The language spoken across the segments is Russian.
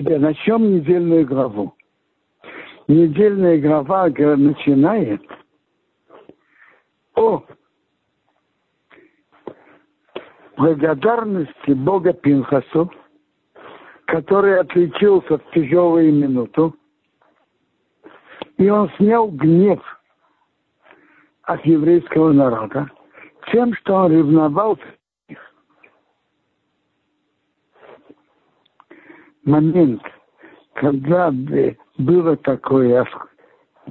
Теперь начнем недельную главу. Недельная глава начинает о благодарности Бога Пинхасу, который отличился в тяжелую минуту, и он снял гнев от еврейского народа тем, что он ревновал Момент, когда было такое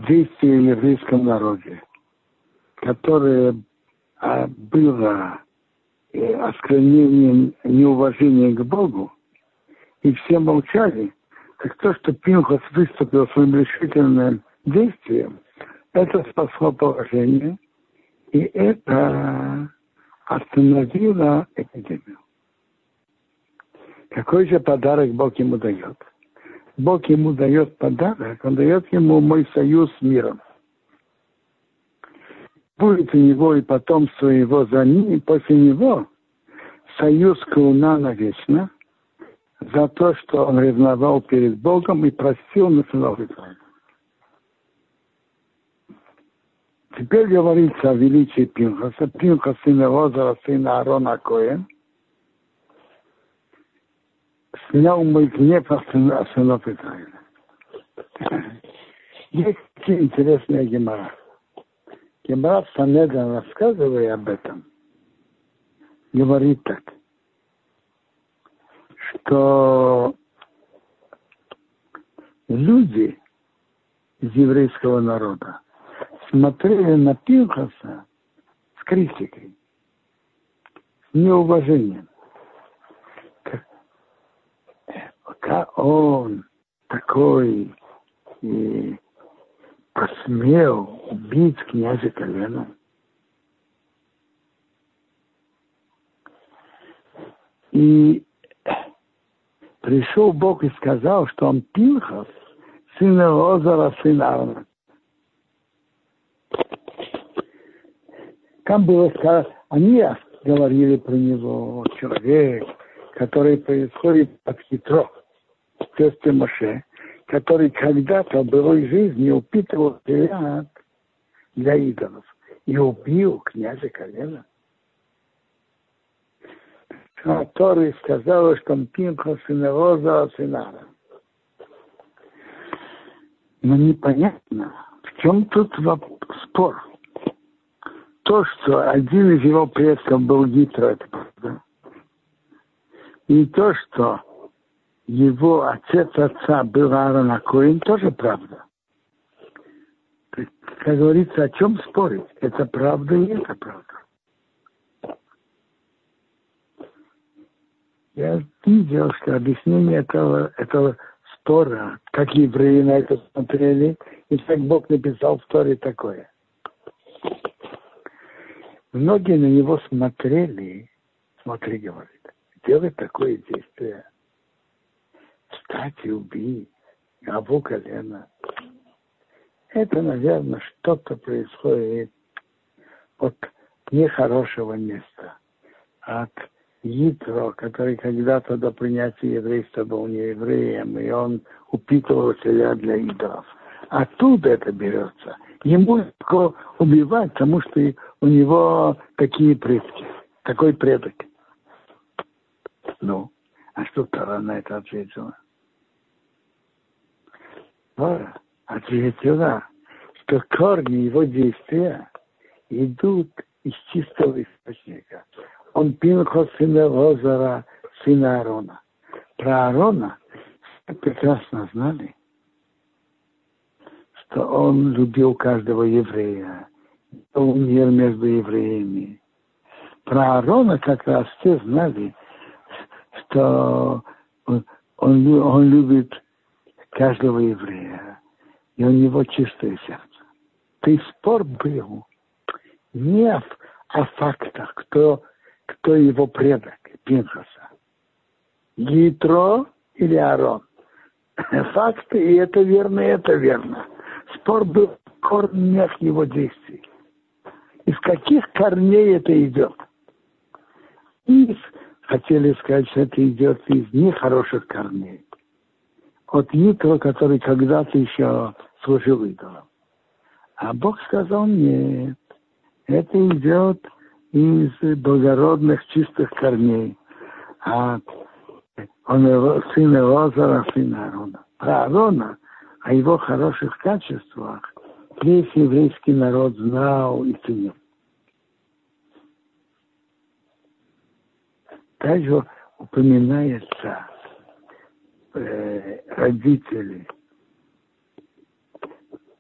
действие в еврейском народе, которое а, было э, осквернением неуважения к Богу, и все молчали, так то, что Пинхас выступил своим решительным действием, это спасло положение, и это остановило эпидемию. Какой же подарок Бог ему дает? Бог ему дает подарок, он дает ему мой союз с миром. Будет у него и потомство его за ним, и после него союз Кауна навечно за то, что он ревновал перед Богом и просил на сынов Израиля. Теперь говорится о величии Пинхаса. Пинхас сына Лозара, сына Аарона Коэн. Снял мой гнев от сынов Израиля. Есть такие интересные гемора. Гемора Санедан, рассказывая об этом, говорит так, что люди из еврейского народа смотрели на Пинхаса с критикой, с неуважением. Как он такой и посмел убить князя Колена. И пришел Бог и сказал, что он Пинхас, сын Лозара, сын Арна. Там было сказано, они говорили про него, человек, который происходит от хитро, тесте Моше, который когда-то в былой жизни упитывал телят для идолов и убил князя Колена, который сказал, что он Пинха сына Роза Синара. Но непонятно, в чем тут спор то, что один из его предков был Гитро, это правда. И то, что его отец отца был Аарон Акоин, тоже правда. Как говорится, о чем спорить? Это правда и это правда. Я видел, что объяснение этого, этого спора, как евреи на это смотрели, и как Бог написал в Торе такое – Многие на него смотрели, смотри, говорит, делай такое действие. Встать и убить главу колена. Это, наверное, что-то происходит от нехорошего места, от Итро, который когда-то до принятия еврейства был не евреем, и он упитывал себя для идолов. Оттуда это берется. Ему легко убивать, потому что у него такие предки, такой предок. Ну, а что Тара на это ответила? Тара ответила, что корни его действия идут из чистого источника. Он Пинхо сына Лозара, сына Аарона. Про Аарона все прекрасно знали, что он любил каждого еврея, был мир между евреями. Про Аарона как раз все знали, что он, он, он любит каждого еврея, и у него чистое сердце. Есть спор был не о, о фактах, кто, кто его предок, Пинхаса. Гитро или Арон. Факты, и это верно, и это верно. Спор был в корнях его действий из каких корней это идет. И хотели сказать, что это идет из нехороших корней. от Итро, который когда-то еще служил идолом. А Бог сказал, нет, это идет из благородных чистых корней. А он его, сын Лозара, сын Аарона. Про Аарона, о его хороших качествах, весь еврейский народ знал и ценил. Также упоминается э, родители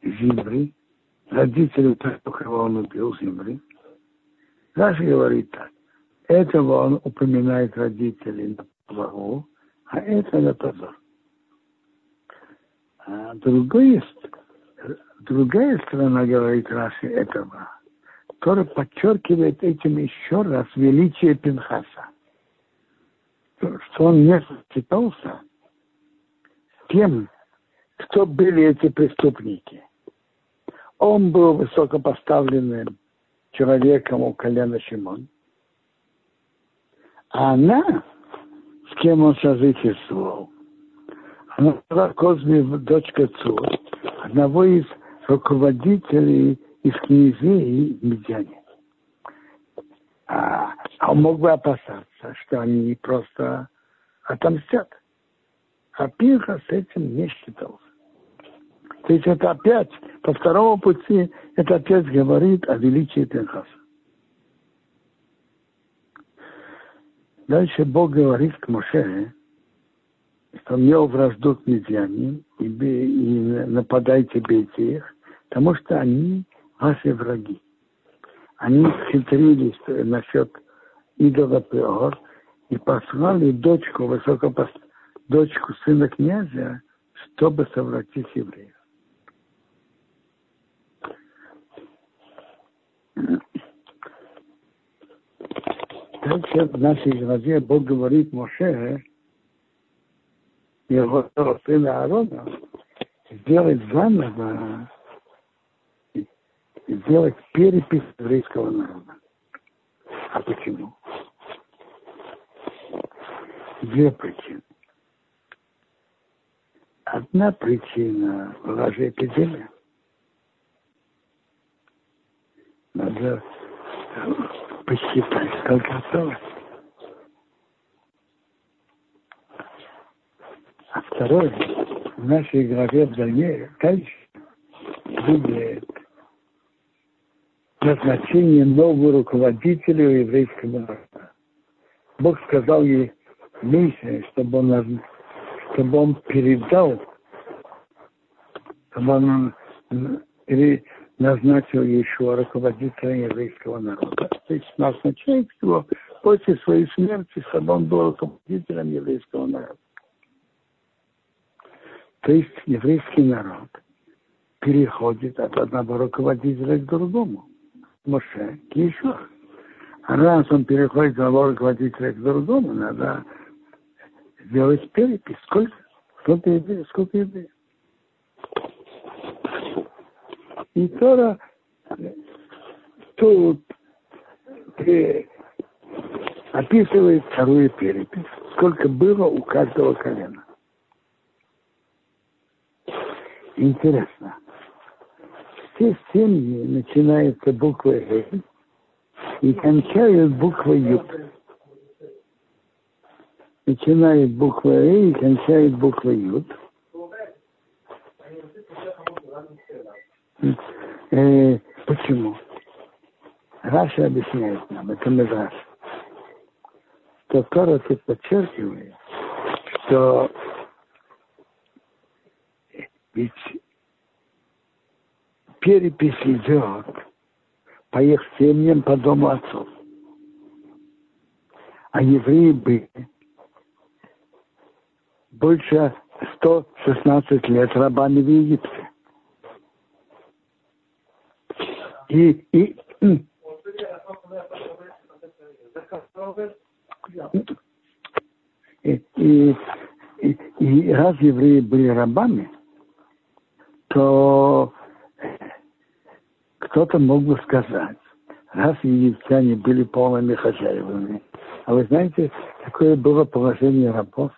Зимри, родители того, кого он убил Зимри. Раша говорит так. Этого он упоминает родителей на благо, а это на позор. А другое, другая сторона, говорит Раши, этого, который подчеркивает этим еще раз величие Пинхаса. Что он не сочетался с тем, кто были эти преступники. Он был высокопоставленным человеком у колена Шимон. А она с кем он сожительствовал. Она была Козми, дочка Цур, одного из руководителей из князей Медяне. А, а он мог бы опасаться, что они просто отомстят. А Пинха с этим не считался. То есть это опять, по второму пути, это опять говорит о величии Пинхаса. Дальше Бог говорит к Моше, что мне вражду к медиане, и, и нападайте, бейте их, потому что они ваши враги. Они хитрились насчет идола Пеор и послали дочку высокопост... дочку сына князя, чтобы совратить евреев. Дальше в нашей главе Бог говорит Моше, его сына Аарона, сделать заново, сделать перепись еврейского народа. А почему? Две причины. Одна причина была же эпидемия. Надо посчитать, сколько осталось. А второе, в нашей главе в дальнейшем, дальше будет назначение нового руководителя еврейского народа. Бог сказал ей Мише, чтобы он, чтобы он передал, чтобы он назначил еще руководителя еврейского народа. То есть назначает его после своей смерти, чтобы он был руководителем еврейского народа. То есть еврейский народ переходит от одного руководителя к другому. Моше к еще. А раз он переходит от одного руководителя к другому, надо сделать перепись. Сколько? Сколько евреев? Сколько евреев? И Тора тут описывает вторую перепись, сколько было у каждого колена. Интересно. Все семьи начинаются буквой «Э» и кончают буквой «Ют». Начинает буква «Э» и кончает буквой «Ют». Э, почему? Раша объясняет нам, это мы Медраш, что тут подчеркивает, что ведь перепись идет по их семьям, по дому отцов. А евреи были больше 116 лет рабами в Египте. И, и, и, и, и, и раз евреи были рабами, то кто-то мог бы сказать, раз египтяне были полными хозяевами, а вы знаете, какое было положение рабов,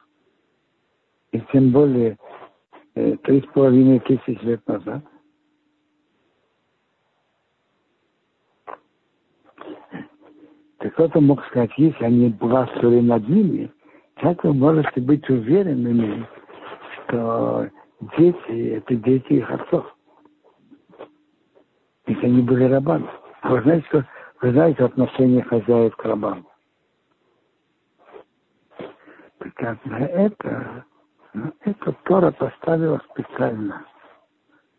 и тем более э, три с половиной тысяч лет назад. Так кто-то мог сказать, если они властвовали над ними, как вы можете быть уверенными, что дети – это дети их отцов? Ведь они были рабами. А вы знаете, что, вы знаете отношение хозяев к рабам? На это, на это Тора поставила специально.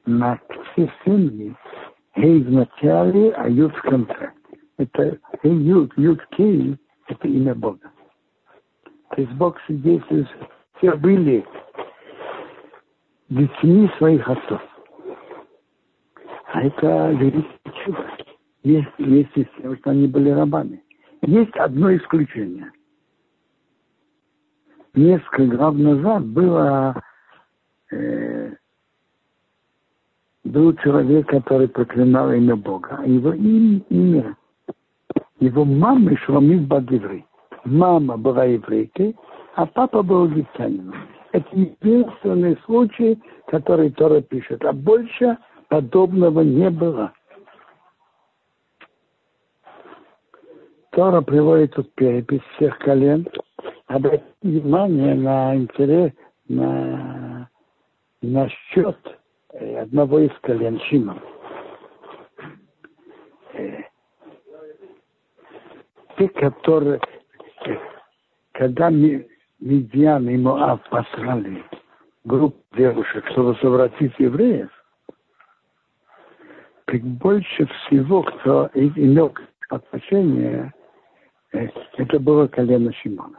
На все семьи Эй в начале, а Ют в конце это Юд, Юд Кей, это имя Бога. То есть Бог свидетельствует, все были детьми своих отцов. А это чудо. Есть, с тем, что они были рабами. Есть одно исключение. Несколько глав назад было э, был человек, который проклинал имя Бога. А его имя, его мамы Шламит Бадиврей. Мама была еврейкой, а папа был египтянином. Это единственный случай, который Тора пишет. А больше подобного не было. Тора приводит тут перепись всех колен. Обратите внимание на интерес, на, на счет одного из колен Шимона. те, которые, когда Медиан и Моав послали группу девушек, чтобы совратить евреев, больше всего, кто имел отношение, э, это было колено Шимона.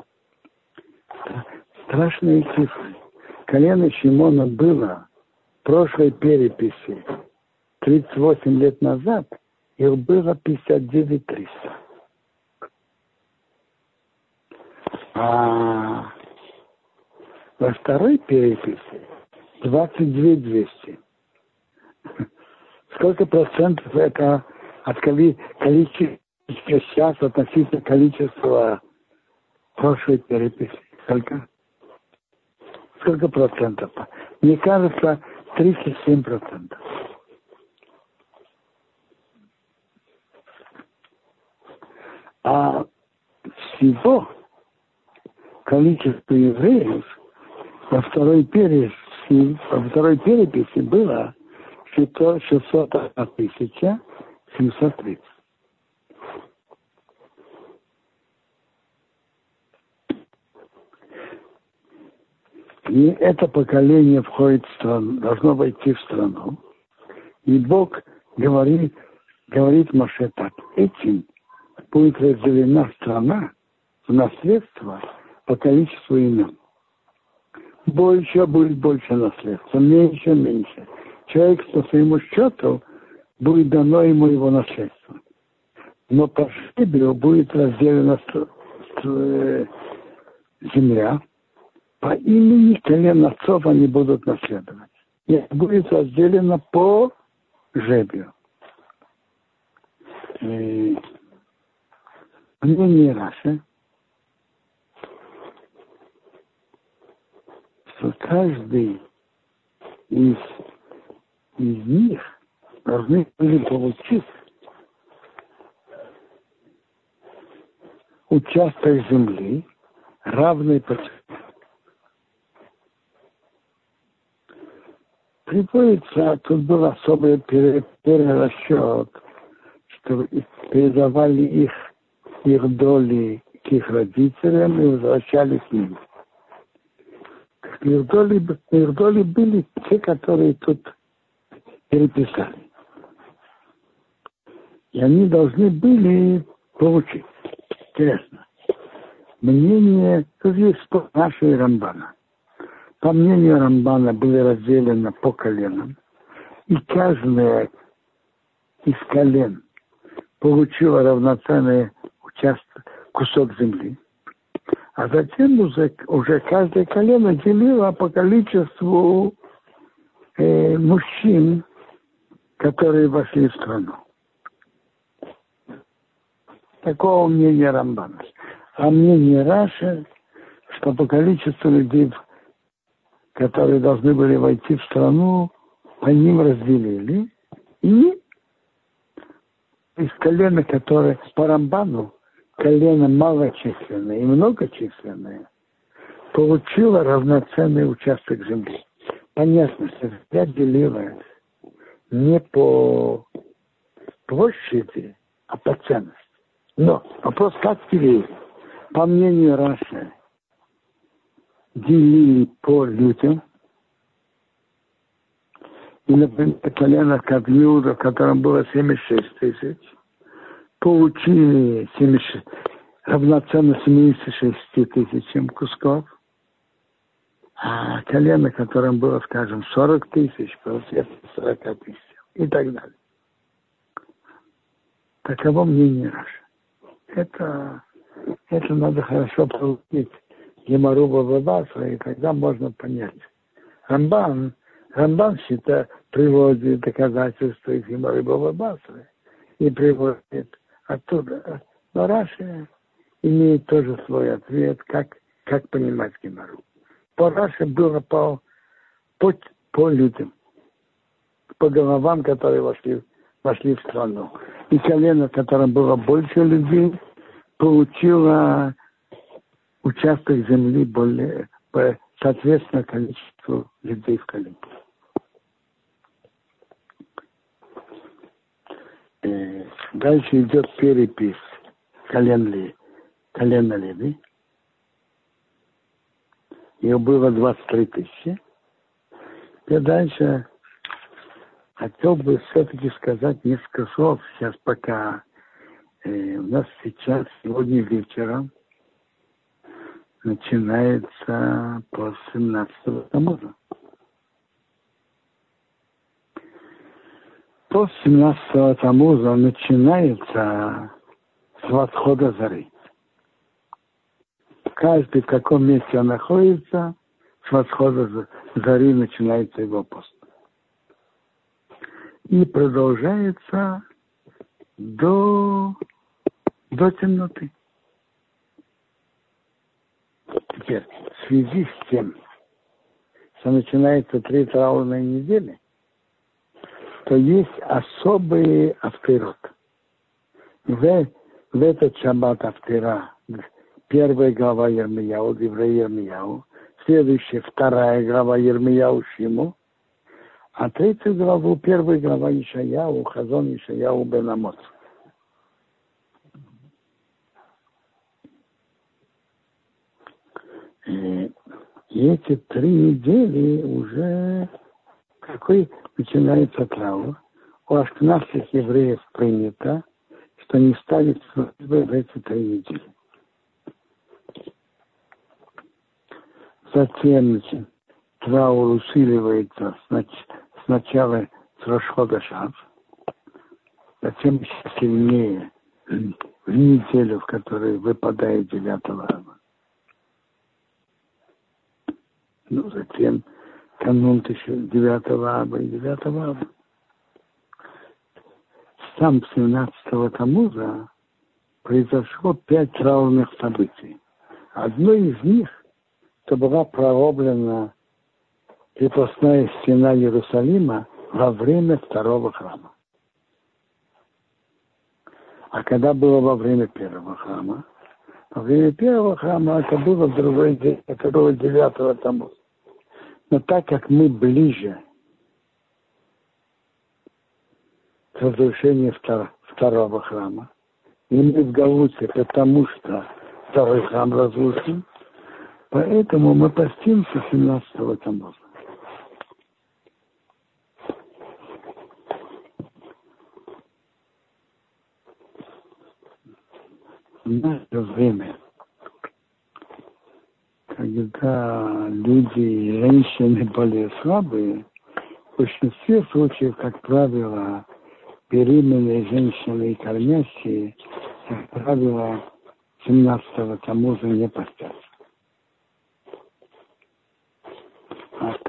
Страшные цифры. Колено Шимона было в прошлой переписи 38 лет назад, их было 59 300. А во второй переписи 22 200. Сколько процентов это от количества сейчас относительно количества прошлой переписи? Сколько? Сколько процентов? Мне кажется, 37 процентов. А всего количество евреев во второй переписи, во второй переписи было 601 тысяча 730. И это поколение входит в страну, должно войти в страну. И Бог говорит, говорит Маше так, этим будет разделена страна в наследство по количеству имен. Больше будет больше наследства, меньше, меньше. Человек по своему счету будет дано ему его наследство. Но по жребию будет разделена э, земля, по имени колен отцов они будут наследовать. И будет разделено по жребию. И мнение Раши, что каждый из, из них должны были получить участок земли, равный по Приводится, тут был особый перерасчет, что передавали их, их доли к их родителям и возвращали к ним. Ирдоли, Ирдоли были те, которые тут переписали. И они должны были получить. Интересно. Мнение, тут есть нашей Рамбана. По мнению Рамбана были разделены по коленам. И каждая из колен получила равноценный участок, кусок земли. А затем уже, уже каждое колено делило по количеству э, мужчин, которые вошли в страну. Такого мнения Рамбана. А мнение Раши, что по количеству людей которые должны были войти в страну, по ним разделили. И из колена, которые по Рамбану, колено малочисленное и многочисленное, получило равноценный участок земли. Понятно, что земля делилась не по площади, а по ценности. Но вопрос, как делили? По мнению Раши, делили по людям. И, например, колено как Иуда, в котором было 76 тысяч, получили 76, равноценно 76 тысячам кусков, а колено, которым было, скажем, 40 тысяч, получилось 40 тысяч и так далее. Таково мнение Раши. Это, это надо хорошо получить Гемаруба Бабаса, и тогда можно понять. Рамбан, Рамбан считает, приводит доказательства из Гемаруба Бабаса и приводит оттуда. Но Раши имеет тоже свой ответ, как, как понимать Гемару. По Раши было по, по, людям, по головам, которые вошли, вошли в страну. И колено, в котором было больше людей, получило участок земли более, соответственно количеству людей в колене. Э, дальше идет перепись колен, колена Леви. Ее было 23 тысячи. И дальше хотел бы все-таки сказать несколько слов сейчас, пока э, у нас сейчас, сегодня вечером, начинается по 17 Тамуза. По 17 Тамуза начинается с восхода зары. Каждый в каком месте он находится, с восхода зари начинается его пост. И продолжается до, до темноты. Теперь, в связи с тем, что начинается три траурные недели, то есть особый авторот. В, в этот шаббат автора, первая глава Ермияу, Еврея Ермияу, следующая вторая глава Ермияу Шиму, а третью главу, первая глава Ишаяу, Хазон Ишаяу Бенамот. И эти три недели уже какой начинается траур. У ашкнавских евреев принято, что не службы в эти три недели. Затем траур усиливается сначала с расхода шав, затем еще сильнее в неделю, в которой выпадает 9 ава. Ну, затем канун 9 аба и 9 аба. Сам 17-го Тамуза произошло пять траурных событий. Одно из них, это была прорублена крепостная стена Иерусалима во время второго храма. А когда было во время первого храма? Во время первого храма это было в другой день, это было 9 Тамуза. Но так как мы ближе к разрушению второго храма, и мы в Галуте, потому что второй храм разрушен, поэтому мы постимся 17-го Тамуза. Наше время когда люди и женщины более слабые, в большинстве случаев, как правило, беременные женщины и кормящие, как правило, 17-го Тамуза не постятся.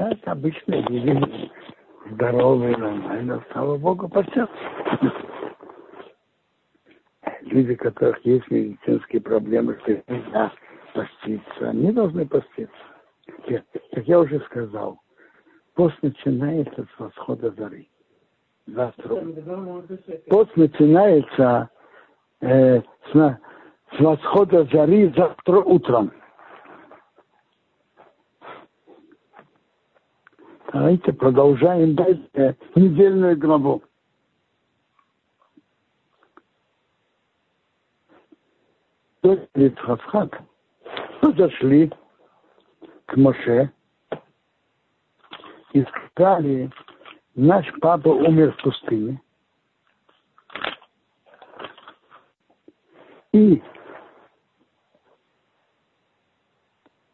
Так обычно люди здоровые, нормально, слава Богу, постятся. Люди, у которых есть медицинские проблемы, что поститься, они должны поститься. как я уже сказал, пост начинается с восхода зары. Завтра. Пост начинается э, с, с восхода зари завтра утром. Давайте продолжаем дальше недельную главу. Ицхак подошли к Моше и сказали, наш папа умер в пустыне. И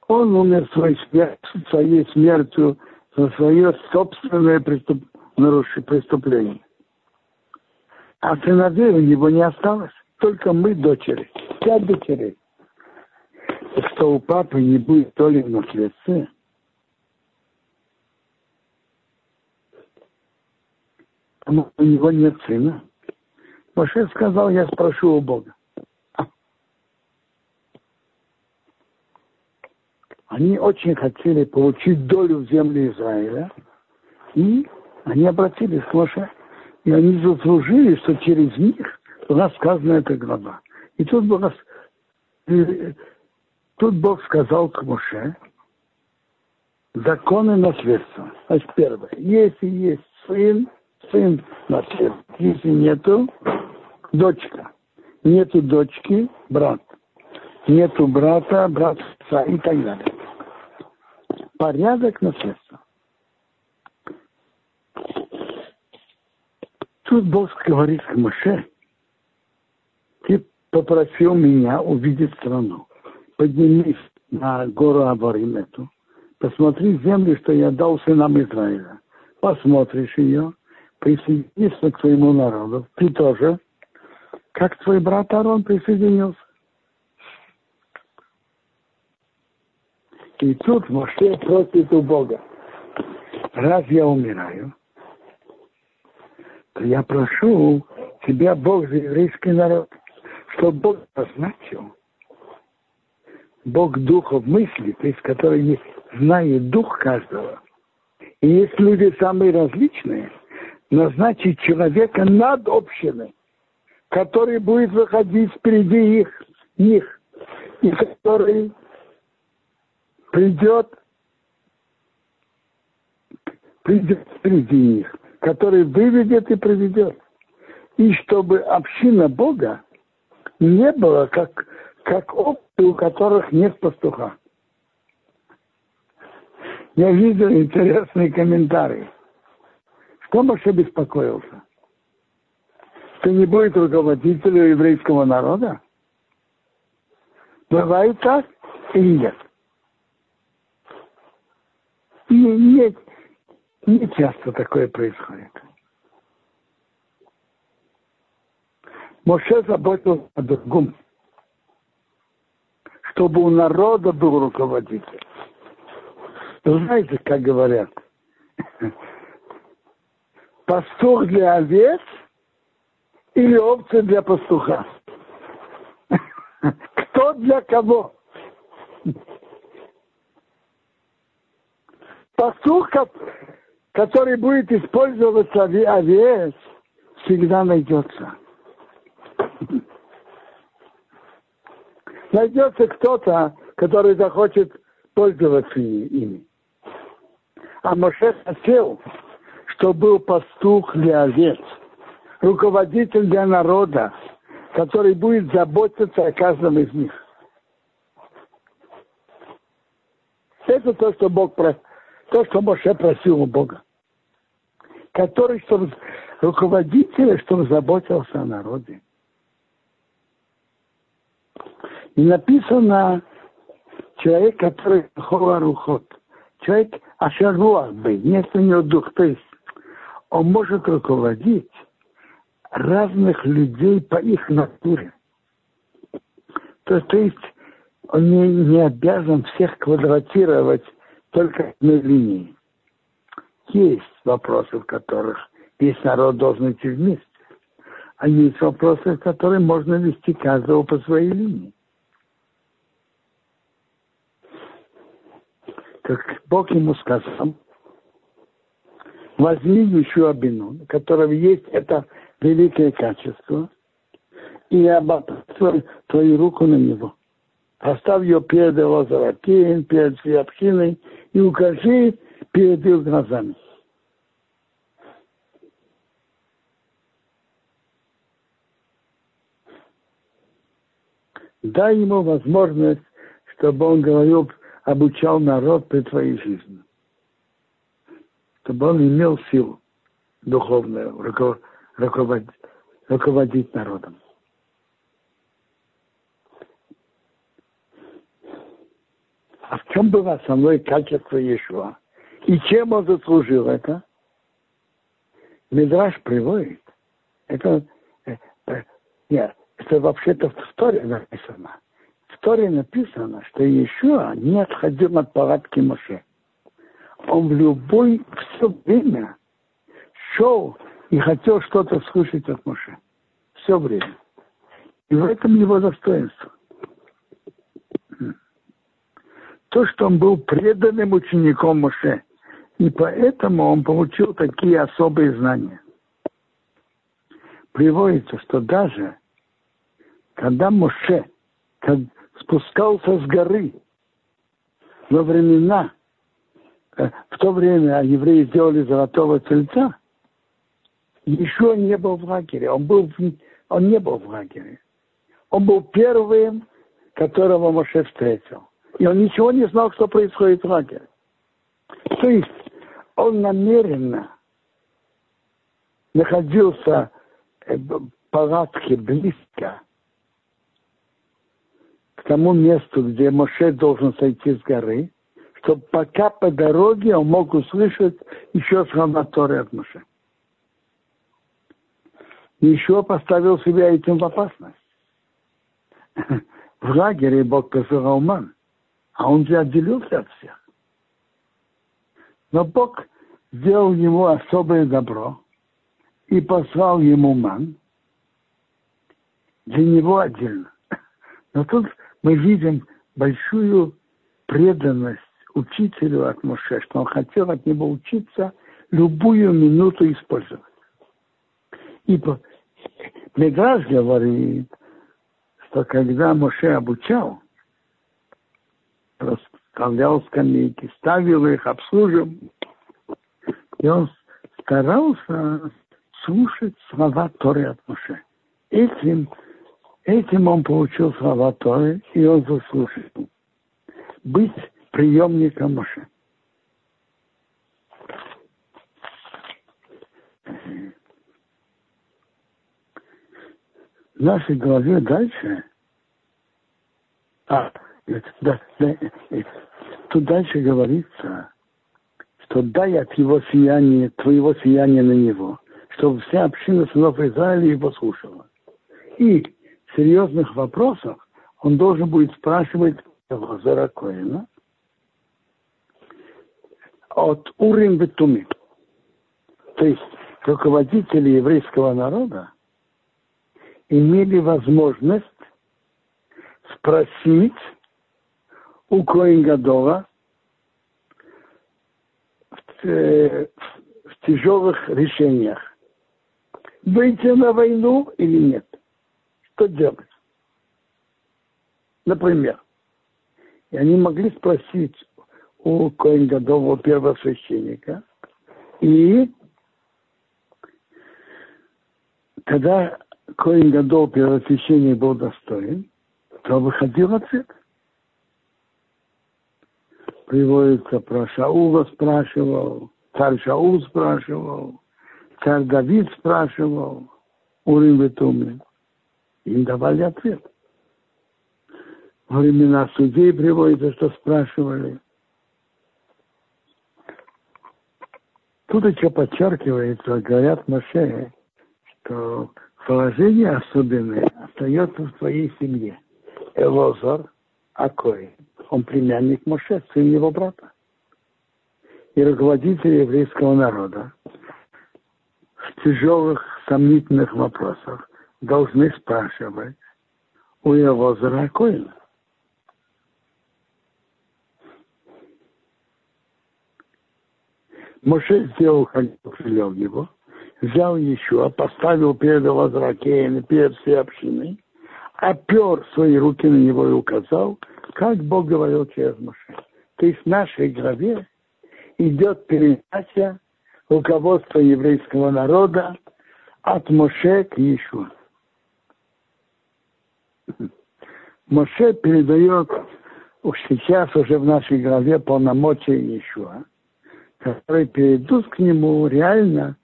он умер своей, своей смертью за свое собственное преступ, преступление. А сыновей у него не осталось, только мы дочери, пять дочерей. Так что у папы не будет то ли в наследстве, у него нет сына. Моше сказал, я спрошу у Бога. Они очень хотели получить долю в земле Израиля, и они обратились к Моше. И они заслужили, что через них была сказана эта глава. И тут, Бог, тут Бог сказал к Моше, законы наследства. Значит, первое. Если есть сын, сын наследует. Если нету, дочка. Нету дочки, брат. Нету брата, брат и так далее порядок наследства. Тут Бог говорит к Моше, ты попросил меня увидеть страну. Поднимись на гору Аварим эту, посмотри землю, что я дал сынам Израиля. Посмотришь ее, присоединишься к своему народу. Ты тоже, как твой брат Арон присоединился. И тут Моше просит у Бога, раз я умираю, то я прошу тебя, Бог, за еврейский народ, чтобы Бог назначил, Бог духов мысли, то есть который знает дух каждого. И есть люди самые различные, назначить человека над общиной, который будет выходить впереди их, них, и который придет, придет среди них, который выведет и приведет. И чтобы община Бога не было как, как опыты, у которых нет пастуха. Я видел интересные комментарии. Что Моше беспокоился? Что не будет руководителя еврейского народа? Бывает так или нет? Не, не, не часто такое происходит. Моше заботился о другом, чтобы у народа был руководитель. Знаете, как говорят, пастух для овец или овцы для пастуха? Кто для кого? Пастух, который будет использоваться овец, всегда найдется. Найдется кто-то, который захочет пользоваться ими. А Моше хотел, чтобы был пастух для овец, руководитель для народа, который будет заботиться о каждом из них. Это то, что Бог просит то, что Моше просил у Бога. Который, чтобы руководитель, чтобы заботился о народе. И написано человек, который Ховарухот. Человек Ашаруах бы, нет у него дух. То есть он может руководить разных людей по их натуре. То есть он не, не обязан всех квадратировать только одной линии. Есть вопросы, в которых весь народ должен идти вместе. А есть вопросы, в которые можно вести каждого по своей линии. Так Бог ему сказал, возьми еще Абину, у которого есть это великое качество, и оботри твою руку на него. Поставь ее перед его золотеем, перед общиной и укажи перед их глазами. Дай ему возможность, чтобы он говорил, обучал народ при твоей жизни. Чтобы он имел силу духовную руководить, руководить народом. А в чем было основное качество Иешуа? И чем он заслужил это? Мидраш приводит. Это, э, э, нет, это вообще-то в Торе написано. В Торе написано, что еще не отходил от палатки Моше. Он в любой, все время шел и хотел что-то слышать от Моше. Все время. И в этом его достоинство. То, что он был преданным учеником Моше. И поэтому он получил такие особые знания. Приводится, что даже когда Моше спускался с горы во времена, э, в то время евреи сделали золотого тельца, еще не был в лагере. Он, был, он не был в лагере. Он был первым, которого Моше встретил. И он ничего не знал, что происходит в лагере. То есть он намеренно находился в палатке близко к тому месту, где Моше должен сойти с горы, чтобы пока по дороге он мог услышать еще слова Торы от Моше. Еще поставил себя этим в опасность. В лагере Бог посылал ман, а он же отделился от всех. Но Бог сделал ему особое добро и послал ему ман для него отдельно. Но тут мы видим большую преданность учителю от Моше, что он хотел от него учиться любую минуту использовать. И Медраж говорит, что когда Моше обучал, расставлял скамейки, ставил их, обслуживал, и он старался слушать слова Торы от Моше. Этим Этим он получил слова Торы, и он заслужил быть приемником Моше. В нашей главе дальше, а, да, да, тут дальше говорится, что дай от его сияния, твоего сияния на него, чтобы вся община сынов Израиля его слушала. И серьезных вопросах он должен будет спрашивать Лазара Коэна от Урим Бетуми. То есть руководители еврейского народа имели возможность спросить у Коингадова в, э, в тяжелых решениях, выйти на войну или нет что делать. Например, и они могли спросить у Коингадова первосвященника, и когда Коингадов первосвященник был достоин, то выходил ответ. Приводится про Шаула спрашивал, царь Шаул спрашивал, царь Давид спрашивал, Урим Ветумин им давали ответ. Времена судей приводится, что спрашивали. Тут еще подчеркивается, говорят Моше, что положение особенное остается в твоей семье. Элозар Акой, он племянник Моше, сын его брата. И руководитель еврейского народа в тяжелых, сомнительных вопросах должны спрашивать у его Коина. Моше сделал, как повелел его, взял еще, поставил перед Лазракеем, перед всей общиной, опер свои руки на него и указал, как Бог говорил через Моше. То есть в нашей главе идет передача руководства еврейского народа от Моше к Иешуа. Моше передает сейчас уже в нашей главе полномочия Иешуа, которые перейдут к нему реально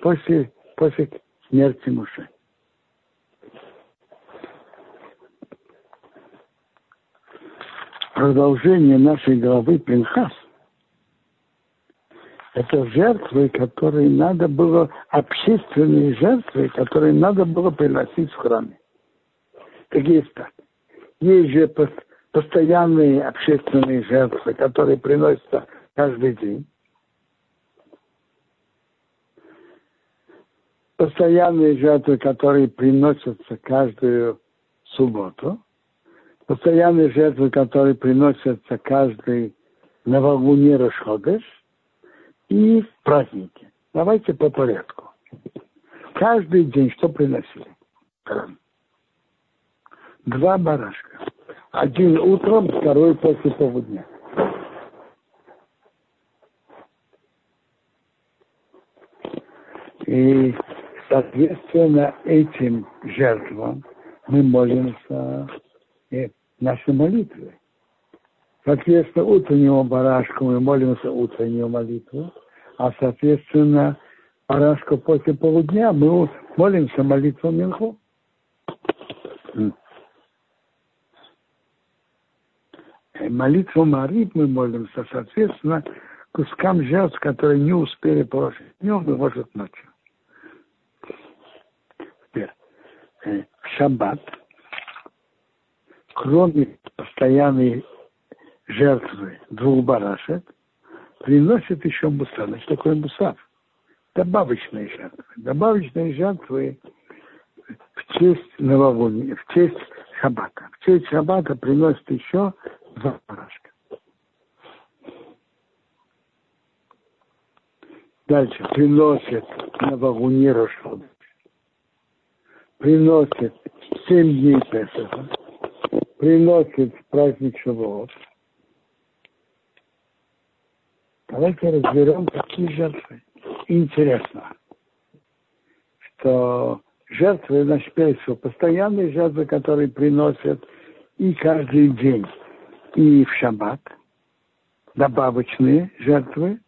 после, после смерти Моше. Продолжение нашей главы Пинхас – это жертвы, которые надо было, общественные жертвы, которые надо было приносить в храме. Так есть так. Есть же постоянные общественные жертвы, которые приносятся каждый день. Постоянные жертвы, которые приносятся каждую субботу. Постоянные жертвы, которые приносятся каждый новолуние Рошходыш и в праздники. Давайте по порядку. Каждый день что приносили? Два барашка. Один утром, второй после полудня. И, соответственно, этим жертвам мы молимся наши молитвы. Соответственно, утреннего барашка мы молимся утреннюю молитву, а, соответственно, барашка после полудня мы молимся молитву Минху. Э, молитву Марит мы молимся, соответственно, кускам жертв, которые не успели положить днем, мы может ночью. Теперь, э, в шаббат, кроме постоянной жертвы двух барашек, приносят еще мусар. Значит, такое мусар? Добавочные жертвы. Добавочные жертвы в честь новолуния, в честь шаббата. В честь шаббата приносят еще два барашка. Дальше приносит новолуние Рошхода. Приносит семь дней Песаха. Приносит праздник Шавуот. Давайте разберем, какие жертвы. Интересно, что жертвы на шпельцу, постоянные жертвы, которые приносят и каждый день и в шаббат, добавочные жертвы,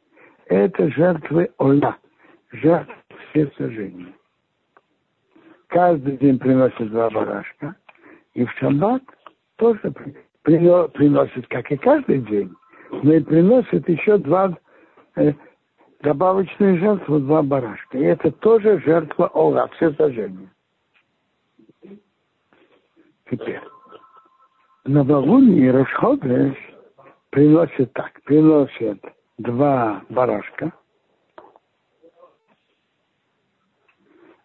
это жертвы Оля, жертвы все сожжения. Каждый день приносит два барашка, и в шаббат тоже приносит, как и каждый день, но и приносит еще два э, добавочные жертвы, два барашка. И это тоже жертва Ола, все сожжения. Теперь новолуние Рошходеш приносит так, приносит два барашка,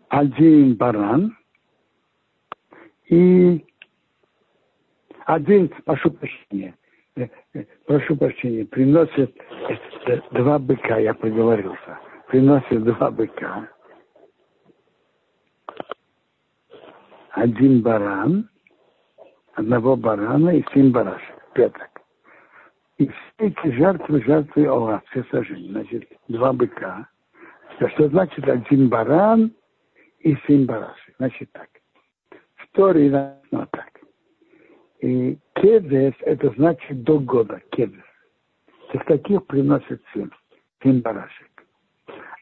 один баран и один, прошу прощения, э, э, прошу прощения, приносит э, два быка, я проговорился, приносит два быка, один баран одного барана и семь барашек, пяток. И все эти жертвы, жертвы Ола, все сожжения. Значит, два быка. Что значит один баран и семь барашек? Значит так. В Торе так. И кедес, это значит до года, кедес. Так таких приносят семь, семь барашек.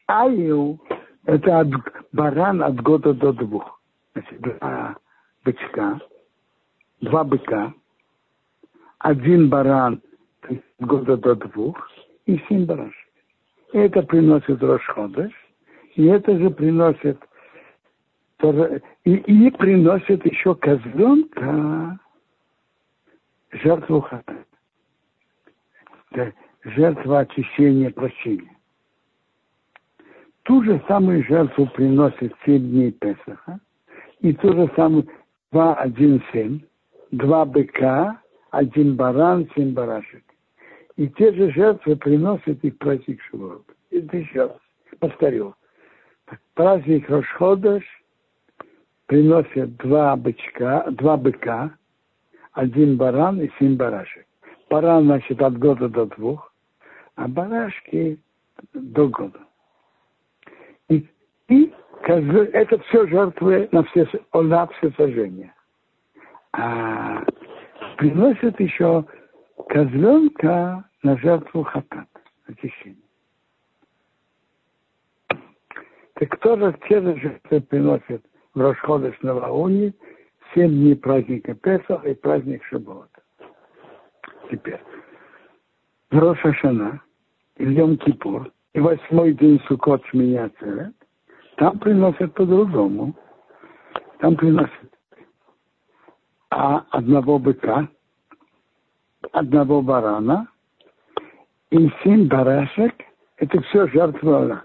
Аю, это от, баран от года до двух. Значит, два бычка, два быка, один баран года до двух и семь барашек. Это приносит Рошходыш, и это же приносит и, и приносит еще козленка жертву хата. Жертва очищения прощения. Ту же самую жертву приносит семь дней Песаха, и ту же самую два, один, семь, два быка, один баран, семь барашек. И те же жертвы приносят их праздник Шивот. Это еще раз повторю. Праздник Рошходыш приносят два бычка, два быка, один баран и семь барашек. Баран, значит, от года до двух, а барашки до года. И, и это все жертвы на все, на все сожжения. А приносят еще козленка на жертву хатат, очищение. Так кто же те же жертвы приносит в Рошходыш Лауне, семь дней праздника Песах и праздник Шабот. Теперь, в Рошашана, и в Йом Кипур, и восьмой день Сукот Шминяцерет, там приносят по-другому. Там приносят а одного быка, одного барана и семь барашек. Это все жертва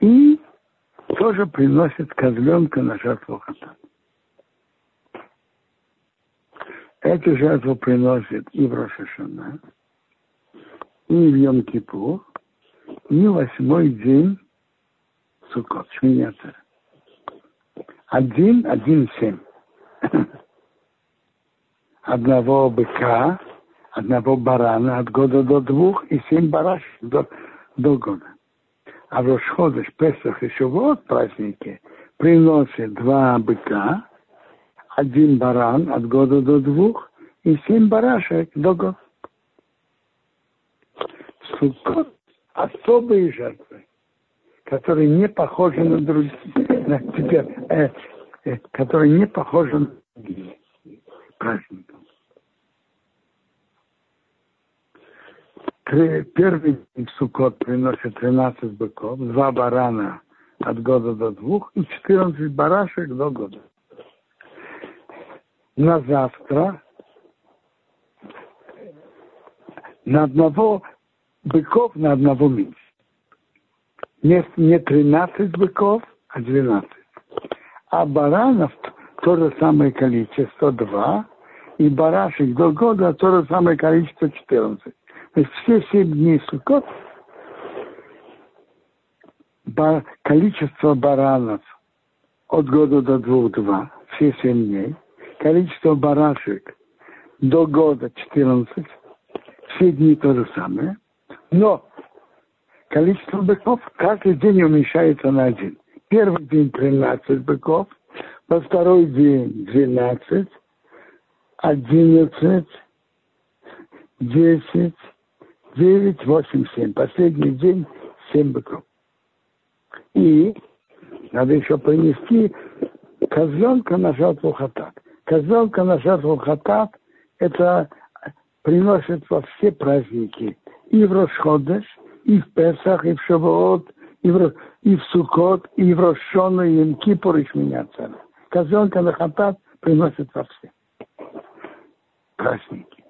И тоже приносит козленка на жертву хатан. Эту жертву приносит и в Рошашана, и в Йом-Кипур, и восьмой день Сукот, Шминяцер. Один, один, семь. Одного быка, одного барана от года до двух и семь бараш до, до года. А в Рошходыш, Песах и вот праздники приносят два быка, один баран от года до двух и семь барашек до года. Сукот особые жертвы, которые не похожи на другие, на, теперь, э, э, которые не похожи на другие праздники. Первый день Сукот приносит 13 быков, два барана от года до двух и 14 барашек до года. На завтра на одного быков на одного меньше. Не, не 13 быков, а 12. А баранов то же самое количество, 2, и барашек до года то же самое количество, 14. То есть все 7 дней сукот количество баранов от года до двух, два, все 7 дней, количество барашек до года 14, все дни то же самое, но количество быков каждый день уменьшается на один. Первый день 13 быков, во второй день 12, 11, 10, 9, 8, 7. Последний день 7 быков. И надо еще принести козленка на жертву хатат. Козленка на жертву хатат это приносит во все праздники и в Рошходеш, и в Песах, и в Шавуот, и в, и в Сукот, и в Рошону, и в Кипур, и Шминяцера. Козленка на хатат приносит во все праздники.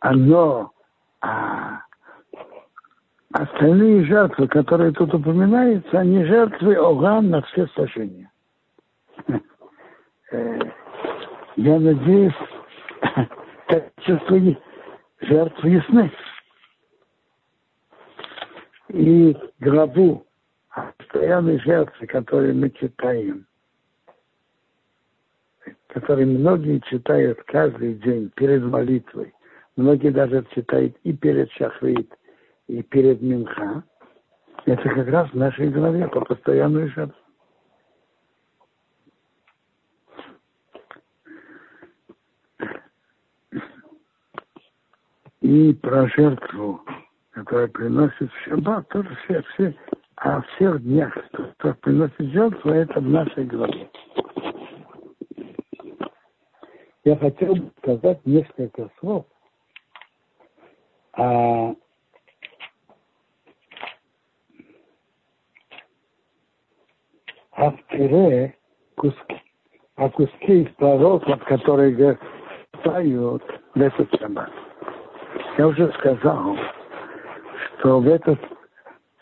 Оно, остальные жертвы, которые тут упоминаются, они жертвы Оган на все сожжения. Э, я надеюсь, качество жертв ясны и главу о постоянной жертве, которую мы читаем, который многие читают каждый день перед молитвой, многие даже читают и перед Шахрит, и перед Минха, это как раз в нашей голове по постоянной жертве. И про жертву которые приносят в шаббат, тоже все, все, а всех днях, кто, кто приносит жертву, это в нашей главе. Я хотел бы сказать несколько слов о авторе куски, о куске из пророков, которые читают в этот шаббат. Я уже сказал, что в этот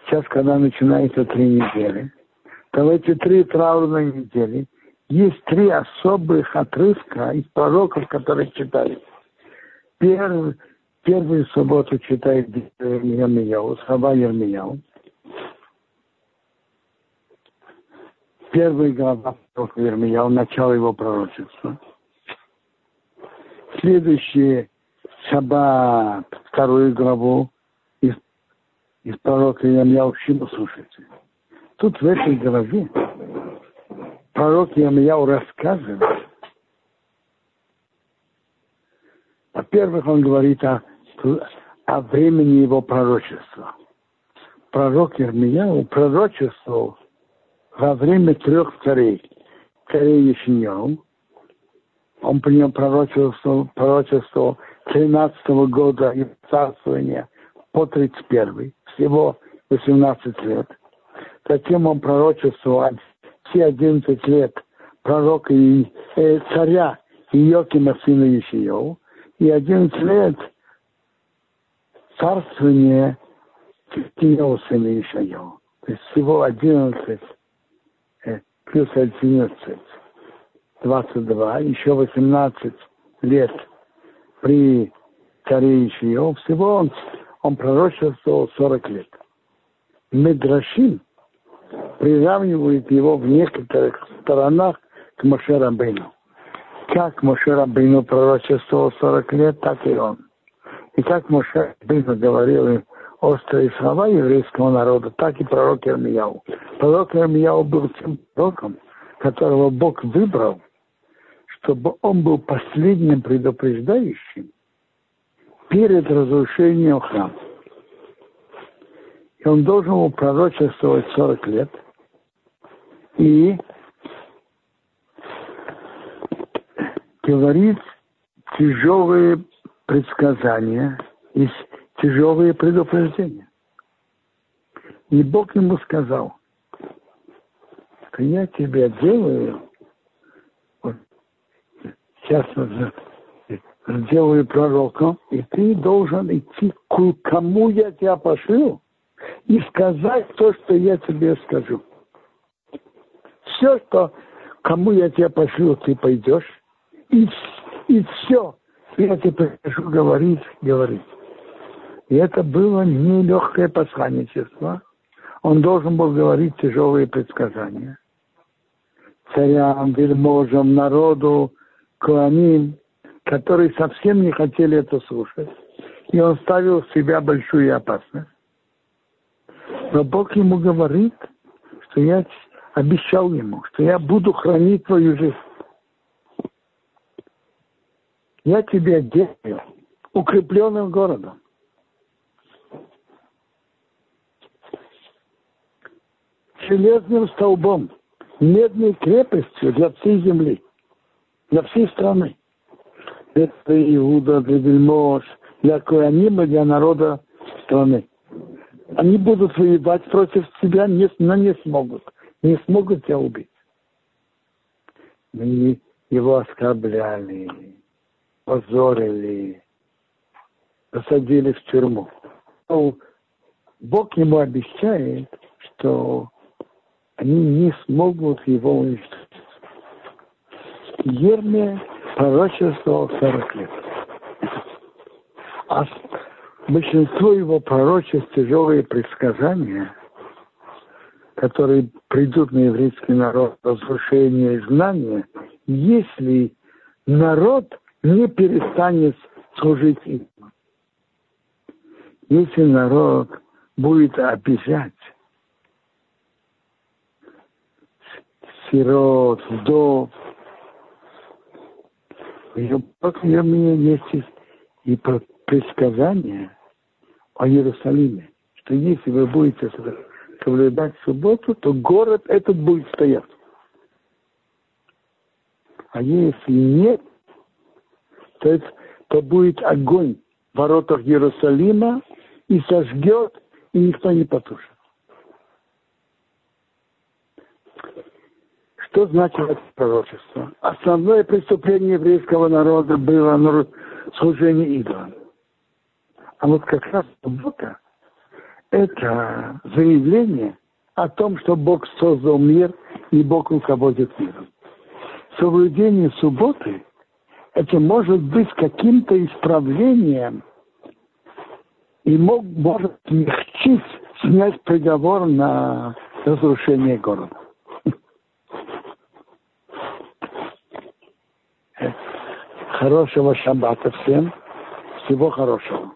сейчас, когда начинается три недели, то в эти три траурные недели есть три особых отрывка из пророков, которые читали. Первый, Первую субботу читает Ермияу, слова Ермияу. Первая глава Ермияу, начало его пророчества. Следующий шаббат, вторую главу из, из пророка Ермияу Шима слушайте. Тут в этой главе пророк Ермияу рассказывает, во-первых, он говорит о о времени его пророчества. Пророк Ирмияу пророчествовал во время трех царей. Царей Ешиньяу, он при нем пророчествовал, пророчествовал 13 -го года и царствования по 31 всего 18 лет. Затем он пророчествовал все 11 лет пророка и э, царя Иокима сына Ешиев, и 11 лет царствование Тиео сына Ишайо. То есть всего 11 э, плюс 11, 22, еще 18 лет при царе Ишайо. Всего он, он пророчествовал 40 лет. Медрашим приравнивает его в некоторых сторонах к Моше Рабейну. Как Моше Рабейну пророчествовал 40 лет, так и он. И как Моше говорил острые слова еврейского народа, так и пророк Ирмияу. Пророк Ирмияу был тем пророком, которого Бог выбрал, чтобы он был последним предупреждающим перед разрушением храма. И он должен был пророчествовать 40 лет. И говорить тяжелые предсказания и тяжелые предупреждения. И Бог ему сказал, я тебя делаю, вот, сейчас сделаю пророком, и ты должен идти к кому я тебя пошлю и сказать то, что я тебе скажу. Все, что кому я тебя пошлю, ты пойдешь, и, и все, я тебе прошу говорить, говорить. И это было нелегкое посланничество. Он должен был говорить тяжелые предсказания. Царям, вельможам, народу, куаним, которые совсем не хотели это слушать. И он ставил в себя большую опасность. Но Бог ему говорит, что я обещал ему, что я буду хранить твою жизнь я тебе делаю укрепленным городом. Железным столбом, медной крепостью для всей земли, для всей страны. Это Иуда, для вельмож, для Куанима, для народа страны. Они будут воевать против тебя, но не смогут. Не смогут тебя убить. Мы его оскорбляли позорили, посадили в тюрьму. Но Бог ему обещает, что они не смогут его уничтожить. Ермия пророчествовал 40 лет. А большинство его пророчеств, тяжелые предсказания, которые придут на еврейский народ, разрушение и знания, если народ не перестанет служить им. Если народ будет обижать сирот, вдов, в Иерусалиме есть и предсказание о Иерусалиме, что если вы будете соблюдать субботу, то город этот будет стоять. А если нет, то, это, то будет огонь в воротах Иерусалима и сожгет, и никто не потушит. Что значит это пророчество? Основное преступление еврейского народа было служение идолам. А вот как раз суббота – это заявление о том, что Бог создал мир и Бог руководит миром. Соблюдение субботы – это может быть каким-то исправлением и мог, может смягчить, снять приговор на разрушение города. Хорошего шаббата всем. Всего хорошего.